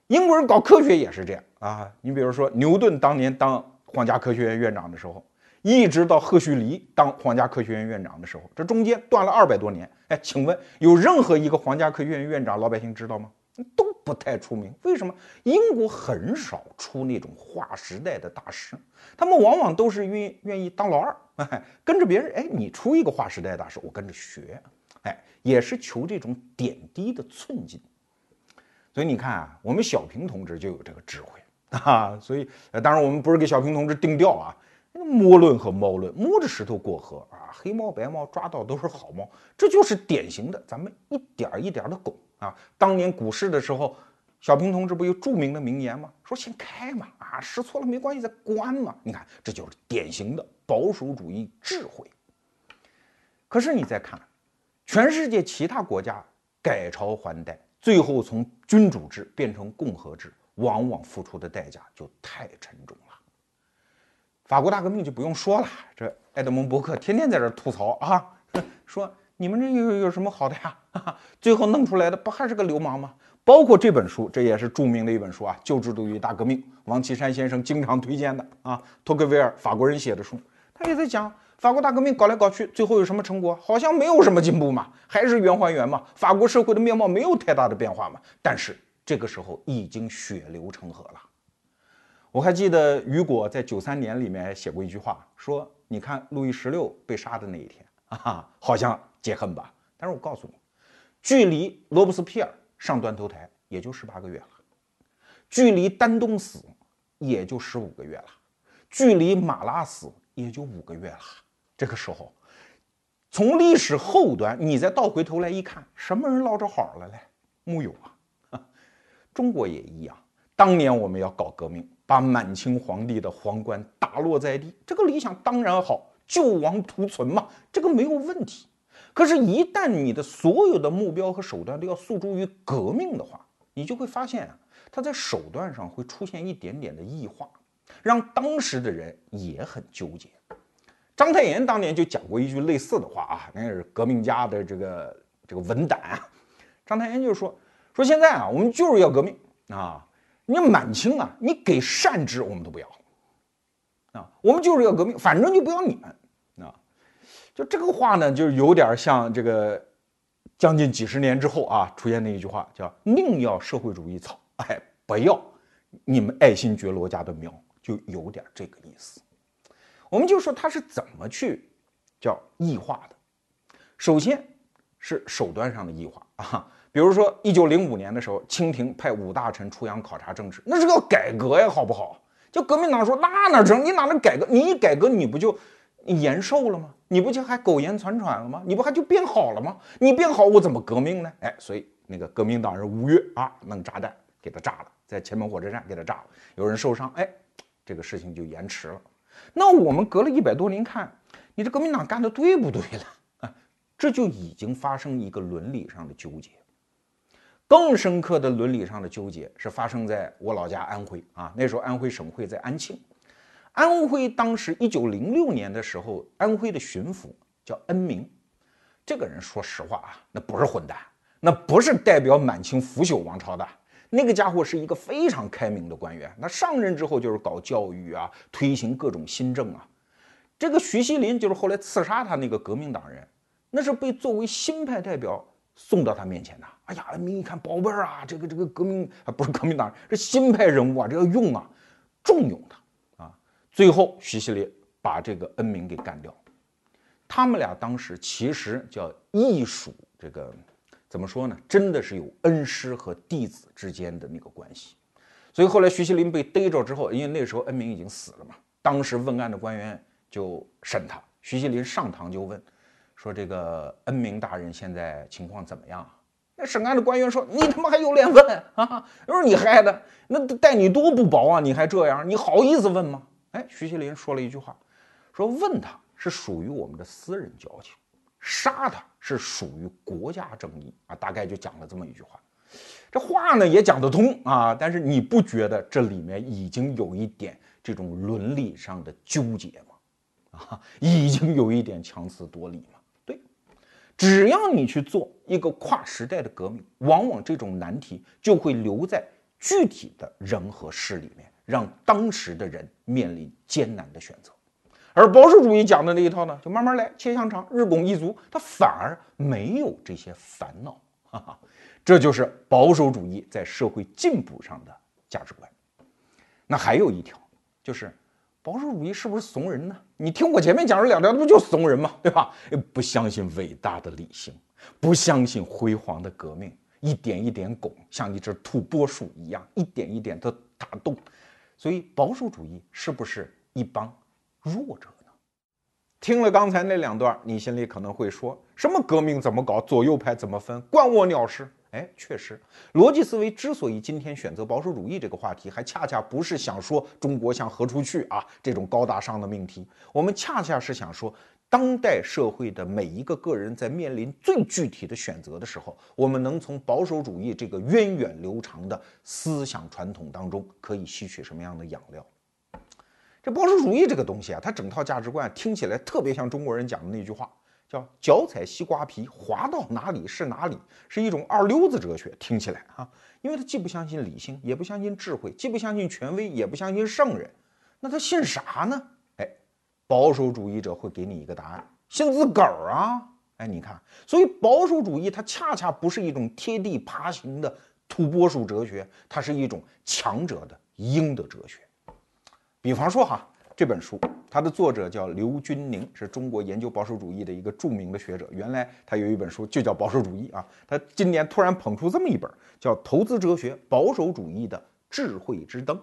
英国人搞科学也是这样啊，你比如说牛顿当年当皇家科学院院长的时候。一直到赫胥黎当皇家科学院院长的时候，这中间断了二百多年。哎，请问有任何一个皇家科学院院长老百姓知道吗？都不太出名。为什么？英国很少出那种划时代的大师，他们往往都是愿愿意当老二，哎，[LAUGHS] 跟着别人。哎，你出一个划时代大师，我跟着学。哎，也是求这种点滴的寸进。所以你看啊，我们小平同志就有这个智慧 [LAUGHS] 啊。所以，当然我们不是给小平同志定调啊。摸论和猫论，摸着石头过河啊，黑猫白猫抓到都是好猫，这就是典型的咱们一点一点的拱啊。当年股市的时候，小平同志不有著名的名言吗？说先开嘛，啊，试错了没关系再关嘛。你看，这就是典型的保守主义智慧。可是你再看，全世界其他国家改朝换代，最后从君主制变成共和制，往往付出的代价就太沉重了。法国大革命就不用说了，这埃德蒙·伯克天天在这吐槽啊，[LAUGHS] 说你们这又有什么好的呀？[LAUGHS] 最后弄出来的不还是个流氓吗？包括这本书，这也是著名的一本书啊，《旧制度与大革命》，王岐山先生经常推荐的啊，托克维尔法国人写的书，他也在讲法国大革命搞来搞去，最后有什么成果？好像没有什么进步嘛，还是圆还原嘛，法国社会的面貌没有太大的变化嘛。但是这个时候已经血流成河了。我还记得雨果在九三年里面写过一句话，说：“你看路易十六被杀的那一天啊，好像解恨吧？但是我告诉你，距离罗伯斯皮尔上断头台也就十八个月了，距离丹东死也就十五个月了，距离马拉死也就五个月了。这个时候，从历史后端你再倒回头来一看，什么人捞着好了嘞？木有啊！[LAUGHS] 中国也一样，当年我们要搞革命。”把满清皇帝的皇冠打落在地，这个理想当然好，救亡图存嘛，这个没有问题。可是，一旦你的所有的目标和手段都要诉诸于革命的话，你就会发现啊，他在手段上会出现一点点的异化，让当时的人也很纠结。章太炎当年就讲过一句类似的话啊，那是革命家的这个这个文胆啊。章太炎就说说现在啊，我们就是要革命啊。你满清啊，你给善治我们都不要，啊，我们就是要革命，反正就不要你们，啊，就这个话呢，就有点像这个将近几十年之后啊出现的一句话，叫宁要社会主义草，哎，不要你们爱新觉罗家的苗，就有点这个意思。我们就说他是怎么去叫异化的，首先是手段上的异化啊。比如说，一九零五年的时候，清廷派五大臣出洋考察政治，那是个改革呀，好不好？就革命党说那哪成？你哪能改革？你一改革，你不就延寿了吗？你不就还苟延残喘了吗？你不还就变好了吗？你变好，我怎么革命呢？哎，所以那个革命党人吴越啊，弄炸弹给他炸了，在前门火车站给他炸了，有人受伤，哎，这个事情就延迟了。那我们隔了一百多年看，你这革命党干的对不对了？啊，这就已经发生一个伦理上的纠结。更深刻的伦理上的纠结是发生在我老家安徽啊，那时候安徽省会在安庆，安徽当时一九零六年的时候，安徽的巡抚叫恩明，这个人说实话啊，那不是混蛋，那不是代表满清腐朽王朝的，那个家伙是一个非常开明的官员，那上任之后就是搞教育啊，推行各种新政啊，这个徐锡麟就是后来刺杀他那个革命党人，那是被作为新派代表。送到他面前的，哎呀，恩明一看，宝贝儿啊，这个这个革命啊，不是革命党人，这新派人物啊，这要用啊，重用他啊。最后，徐锡林把这个恩明给干掉。他们俩当时其实叫义属，这个怎么说呢？真的是有恩师和弟子之间的那个关系。所以后来徐锡林被逮着之后，因为那时候恩明已经死了嘛，当时问案的官员就审他，徐锡林上堂就问。说这个恩明大人现在情况怎么样？那审案的官员说：“你他妈还有脸问啊？说你害的，那待你多不薄啊！你还这样，你好意思问吗？”哎，徐锡麟说了一句话，说：“问他是属于我们的私人交情，杀他是属于国家正义啊！”大概就讲了这么一句话。这话呢也讲得通啊，但是你不觉得这里面已经有一点这种伦理上的纠结吗？啊，已经有一点强词夺理吗？只要你去做一个跨时代的革命，往往这种难题就会留在具体的人和事里面，让当时的人面临艰难的选择。而保守主义讲的那一套呢，就慢慢来，切香肠，日拱一卒，他反而没有这些烦恼。哈哈，这就是保守主义在社会进步上的价值观。那还有一条就是。保守主义是不是怂人呢？你听我前面讲这两条，不就怂人吗？对吧？不相信伟大的理性，不相信辉煌的革命，一点一点拱，像一只土拨鼠一样，一点一点的打洞。所以保守主义是不是一帮弱者呢？听了刚才那两段，你心里可能会说什么革命怎么搞，左右派怎么分，关我鸟事？哎，确实，逻辑思维之所以今天选择保守主义这个话题，还恰恰不是想说中国向何处去啊这种高大上的命题，我们恰恰是想说，当代社会的每一个个人在面临最具体的选择的时候，我们能从保守主义这个源远流长的思想传统当中可以吸取什么样的养料？这保守主义这个东西啊，它整套价值观听起来特别像中国人讲的那句话。叫脚踩西瓜皮，滑到哪里是哪里，是一种二流子哲学。听起来啊，因为他既不相信理性，也不相信智慧，既不相信权威，也不相信圣人，那他信啥呢？哎，保守主义者会给你一个答案，信自个儿啊！哎，你看，所以保守主义它恰恰不是一种贴地爬行的土拨鼠哲学，它是一种强者的鹰的哲学。比方说哈。这本书，它的作者叫刘军宁，是中国研究保守主义的一个著名的学者。原来他有一本书就叫《保守主义》啊，他今年突然捧出这么一本，叫《投资哲学：保守主义的智慧之灯》。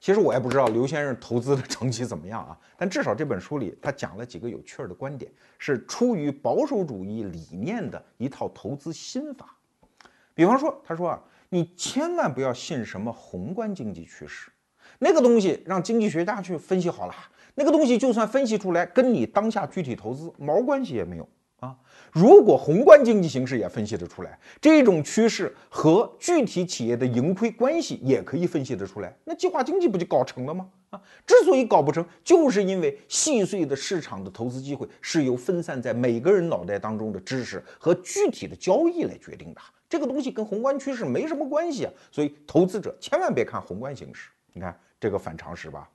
其实我也不知道刘先生投资的成绩怎么样啊，但至少这本书里他讲了几个有趣儿的观点，是出于保守主义理念的一套投资心法。比方说，他说啊，你千万不要信什么宏观经济趋势。那个东西让经济学家去分析好了，那个东西就算分析出来，跟你当下具体投资毛关系也没有啊。如果宏观经济形势也分析得出来，这种趋势和具体企业的盈亏关系也可以分析得出来，那计划经济不就搞成了吗？啊，之所以搞不成，就是因为细碎的市场的投资机会是由分散在每个人脑袋当中的知识和具体的交易来决定的，这个东西跟宏观趋势没什么关系啊。所以投资者千万别看宏观形势，你看。这个反常识吧，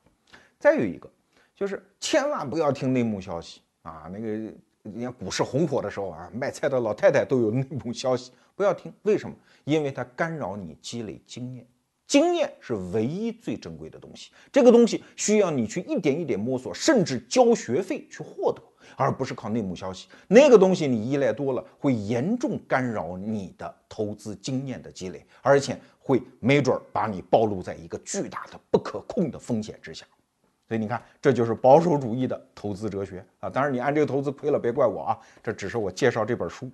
再有一个就是千万不要听内幕消息啊！那个你看股市红火的时候啊，卖菜的老太太都有内幕消息，不要听。为什么？因为它干扰你积累经验，经验是唯一最珍贵的东西。这个东西需要你去一点一点摸索，甚至交学费去获得，而不是靠内幕消息。那个东西你依赖多了，会严重干扰你的投资经验的积累，而且。会没准儿把你暴露在一个巨大的不可控的风险之下，所以你看，这就是保守主义的投资哲学啊！当然，你按这个投资亏了，别怪我啊，这只是我介绍这本书。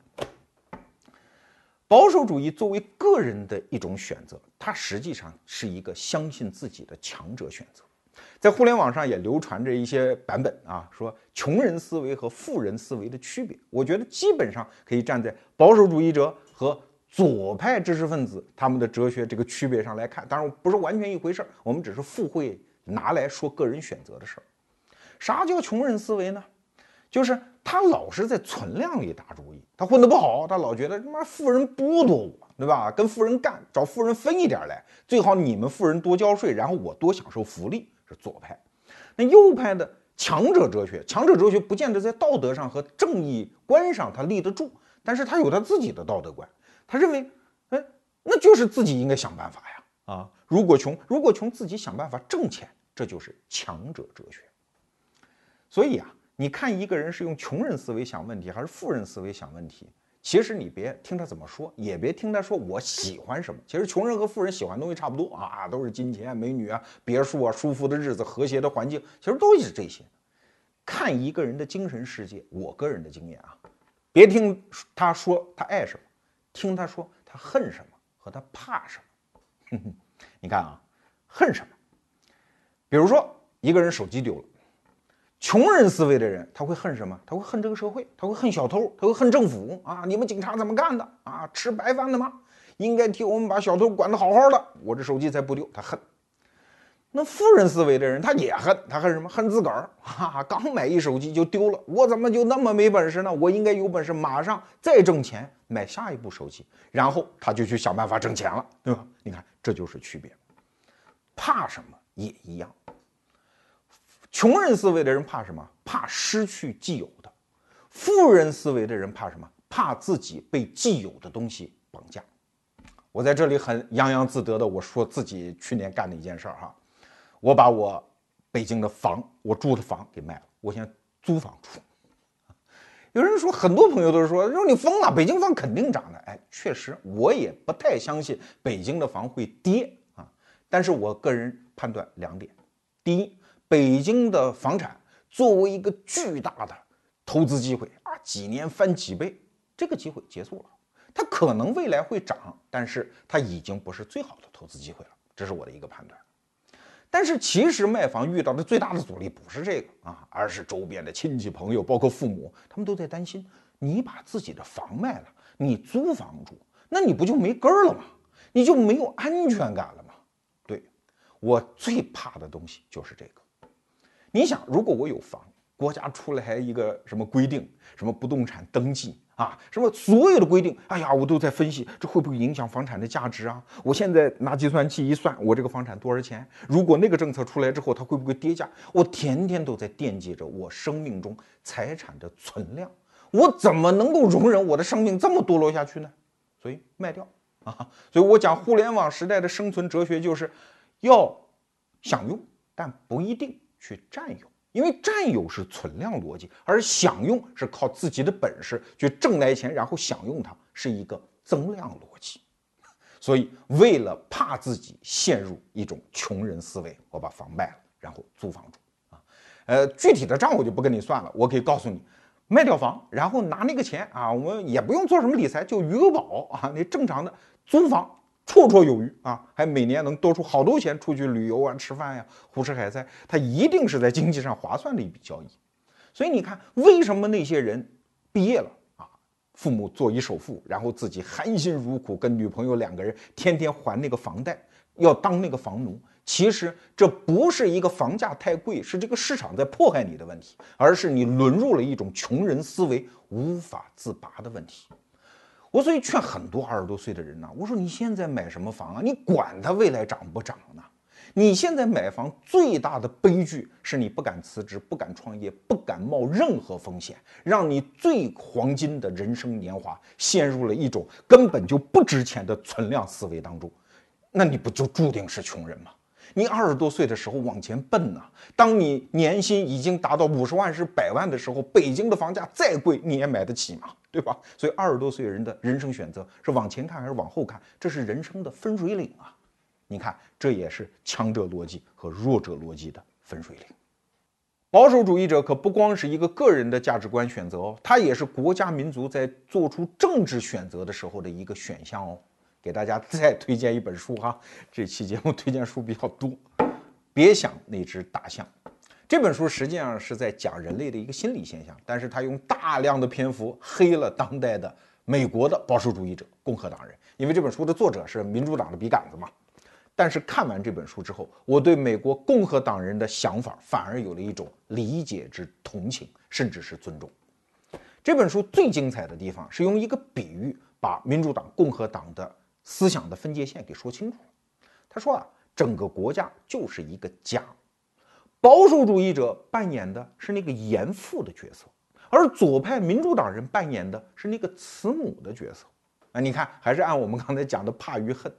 保守主义作为个人的一种选择，它实际上是一个相信自己的强者选择。在互联网上也流传着一些版本啊，说穷人思维和富人思维的区别。我觉得基本上可以站在保守主义者和。左派知识分子他们的哲学这个区别上来看，当然不是完全一回事儿。我们只是附会拿来说个人选择的事儿。啥叫穷人思维呢？就是他老是在存量里打主意，他混得不好，他老觉得他妈富人剥夺我，对吧？跟富人干，找富人分一点来，最好你们富人多交税，然后我多享受福利，是左派。那右派的强者哲学，强者哲学不见得在道德上和正义观上他立得住，但是他有他自己的道德观。他认为，哎，那就是自己应该想办法呀！啊，如果穷，如果穷，自己想办法挣钱，这就是强者哲学。所以啊，你看一个人是用穷人思维想问题，还是富人思维想问题，其实你别听他怎么说，也别听他说我喜欢什么。其实穷人和富人喜欢东西差不多啊，都是金钱、美女啊、别墅啊、舒服的日子、和谐的环境，其实都是这些。看一个人的精神世界，我个人的经验啊，别听他说他爱什么。听他说他恨什么和他怕什么，[LAUGHS] 你看啊，恨什么？比如说一个人手机丢了，穷人思维的人他会恨什么？他会恨这个社会，他会恨小偷，他会恨政府啊！你们警察怎么干的啊？吃白饭的吗？应该替我们把小偷管得好好的，我这手机才不丢。他恨。那富人思维的人，他也恨，他恨什么？恨自个儿，哈哈，刚买一手机就丢了，我怎么就那么没本事呢？我应该有本事，马上再挣钱买下一部手机，然后他就去想办法挣钱了，对吧？你看，这就是区别。怕什么也一样。穷人思维的人怕什么？怕失去既有的。富人思维的人怕什么？怕自己被既有的东西绑架。我在这里很洋洋自得的，我说自己去年干的一件事儿哈。我把我北京的房，我住的房给卖了，我现在租房住。有人说，很多朋友都是说，说你疯了，北京房肯定涨的。哎，确实，我也不太相信北京的房会跌啊。但是我个人判断两点：第一，北京的房产作为一个巨大的投资机会啊，几年翻几倍，这个机会结束了。它可能未来会涨，但是它已经不是最好的投资机会了，这是我的一个判断。但是其实卖房遇到的最大的阻力不是这个啊，而是周边的亲戚朋友，包括父母，他们都在担心：你把自己的房卖了，你租房住，那你不就没根儿了吗？你就没有安全感了吗？对我最怕的东西就是这个。你想，如果我有房，国家出来一个什么规定，什么不动产登记？啊，什么所有的规定，哎呀，我都在分析，这会不会影响房产的价值啊？我现在拿计算器一算，我这个房产多少钱？如果那个政策出来之后，它会不会跌价？我天天都在惦记着我生命中财产的存量，我怎么能够容忍我的生命这么堕落下去呢？所以卖掉啊！所以我讲互联网时代的生存哲学就是，要享用，但不一定去占有。因为占有是存量逻辑，而享用是靠自己的本事去挣来钱，然后享用它，是一个增量逻辑。所以，为了怕自己陷入一种穷人思维，我把房卖了，然后租房住。啊，呃，具体的账我就不跟你算了，我可以告诉你，卖掉房，然后拿那个钱啊，我们也不用做什么理财，就余额宝啊，那正常的租房。绰绰有余啊，还每年能多出好多钱出去旅游啊、吃饭呀、胡吃海塞，它一定是在经济上划算的一笔交易。所以你看，为什么那些人毕业了啊，父母做一首付，然后自己含辛茹苦跟女朋友两个人天天还那个房贷，要当那个房奴？其实这不是一个房价太贵，是这个市场在迫害你的问题，而是你沦入了一种穷人思维无法自拔的问题。我所以劝很多二十多岁的人呢，我说你现在买什么房啊？你管它未来涨不涨呢？你现在买房最大的悲剧是你不敢辞职，不敢创业，不敢冒任何风险，让你最黄金的人生年华陷入了一种根本就不值钱的存量思维当中，那你不就注定是穷人吗？你二十多岁的时候往前奔呐，当你年薪已经达到五十万是百万的时候，北京的房价再贵你也买得起吗？对吧？所以二十多岁人的人生选择是往前看还是往后看？这是人生的分水岭啊！你看，这也是强者逻辑和弱者逻辑的分水岭。保守主义者可不光是一个个人的价值观选择哦，它也是国家民族在做出政治选择的时候的一个选项哦。给大家再推荐一本书哈，这期节目推荐书比较多，别想那只大象。这本书实际上是在讲人类的一个心理现象，但是他用大量的篇幅黑了当代的美国的保守主义者、共和党人，因为这本书的作者是民主党的笔杆子嘛。但是看完这本书之后，我对美国共和党人的想法反而有了一种理解之同情，甚至是尊重。这本书最精彩的地方是用一个比喻把民主党、共和党的思想的分界线给说清楚了。他说啊，整个国家就是一个家。保守主义者扮演的是那个严父的角色，而左派民主党人扮演的是那个慈母的角色。啊，你看，还是按我们刚才讲的怕与恨。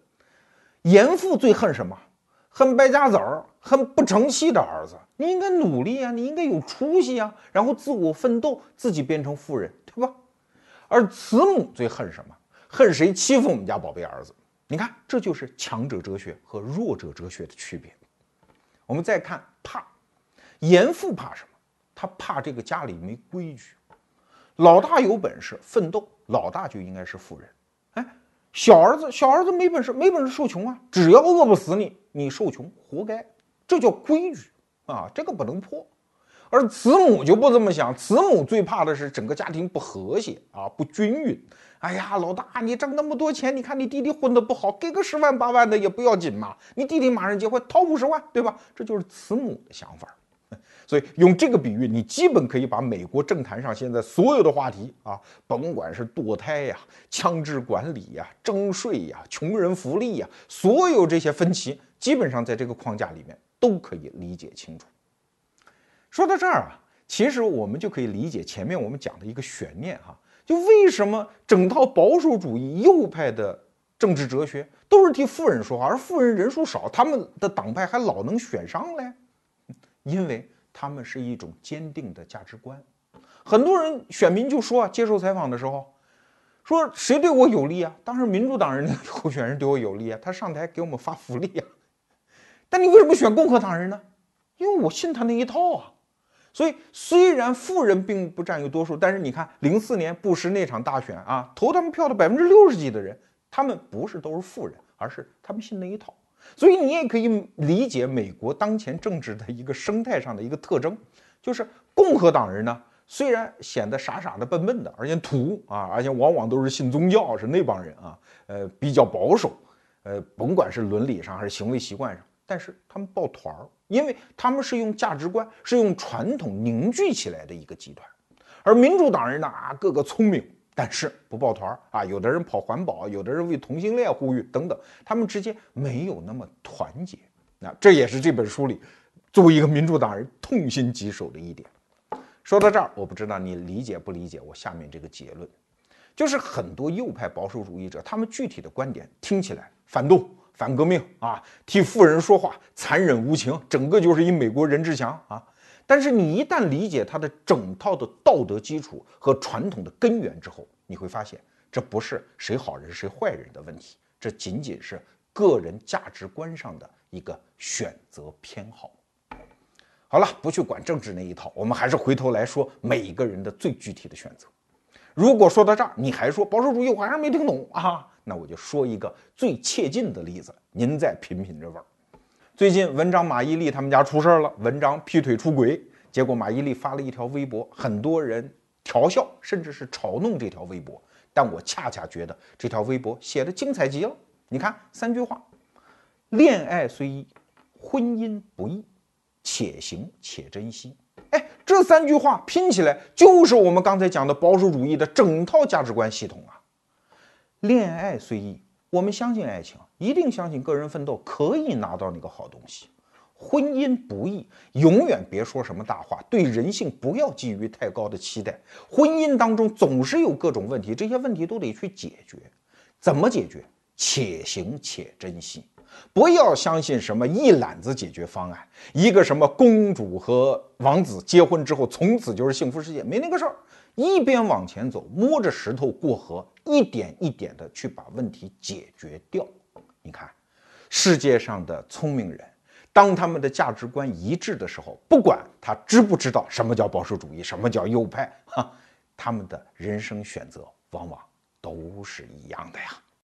严父最恨什么？恨败家子儿，恨不成器的儿子。你应该努力啊，你应该有出息啊，然后自我奋斗，自己变成富人，对吧？而慈母最恨什么？恨谁欺负我们家宝贝儿子？你看，这就是强者哲学和弱者哲学的区别。我们再看怕。严父怕什么？他怕这个家里没规矩。老大有本事奋斗，老大就应该是富人。哎，小儿子小儿子没本事，没本事受穷啊！只要饿不死你，你受穷活该。这叫规矩啊，这个不能破。而慈母就不这么想，慈母最怕的是整个家庭不和谐啊，不均匀。哎呀，老大你挣那么多钱，你看你弟弟混得不好，给个十万八万的也不要紧嘛。你弟弟马上结婚，掏五十万，对吧？这就是慈母的想法。[LAUGHS] 所以用这个比喻，你基本可以把美国政坛上现在所有的话题啊，甭管是堕胎呀、枪支管理呀、征税呀、穷人福利呀，所有这些分歧，基本上在这个框架里面都可以理解清楚。说到这儿啊，其实我们就可以理解前面我们讲的一个悬念哈，就为什么整套保守主义右派的政治哲学都是替富人说话，而富人人数少，他们的党派还老能选上来，因为。他们是一种坚定的价值观，很多人选民就说啊，接受采访的时候，说谁对我有利啊？当时民主党人的候选人对我有利啊，他上台给我们发福利啊。但你为什么选共和党人呢？因为我信他那一套啊。所以虽然富人并不占有多数，但是你看零四年布什那场大选啊，投他们票的百分之六十几的人，他们不是都是富人，而是他们信那一套。所以你也可以理解美国当前政治的一个生态上的一个特征，就是共和党人呢，虽然显得傻傻的、笨笨的，而且土啊，而且往往都是信宗教，是那帮人啊，[LAUGHS] 呃，比较保守，呃，甭管是伦理上还是行为习惯上，但是他们抱团儿。因为他们是用价值观，是用传统凝聚起来的一个集团，而民主党人呢啊，个个聪明，但是不抱团啊，有的人跑环保，有的人为同性恋呼吁等等，他们之间没有那么团结。那这也是这本书里作为一个民主党人痛心疾首的一点。说到这儿，我不知道你理解不理解我下面这个结论，就是很多右派保守主义者，他们具体的观点听起来反动。反革命啊，替富人说话，残忍无情，整个就是一美国任志强啊！但是你一旦理解他的整套的道德基础和传统的根源之后，你会发现，这不是谁好人谁坏人的问题，这仅仅是个人价值观上的一个选择偏好。好了，不去管政治那一套，我们还是回头来说每一个人的最具体的选择。如果说到这儿，你还说保守主义，我还是没听懂啊？那我就说一个最切近的例子，您再品品这味儿。最近文章马伊琍他们家出事儿了，文章劈腿出轨，结果马伊琍发了一条微博，很多人调笑甚至是嘲弄这条微博，但我恰恰觉得这条微博写的精彩极了。你看三句话：恋爱虽易，婚姻不易，且行且珍惜。这三句话拼起来就是我们刚才讲的保守主义的整套价值观系统啊。恋爱虽易，我们相信爱情，一定相信个人奋斗可以拿到那个好东西。婚姻不易，永远别说什么大话，对人性不要寄予太高的期待。婚姻当中总是有各种问题，这些问题都得去解决。怎么解决？且行且珍惜，不要相信什么一揽子解决方案，一个什么公主和王子结婚之后从此就是幸福世界，没那个事儿。一边往前走，摸着石头过河，一点一点的去把问题解决掉。你看，世界上的聪明人，当他们的价值观一致的时候，不管他知不知道什么叫保守主义，什么叫右派，哈，他们的人生选择往往都是一样的呀。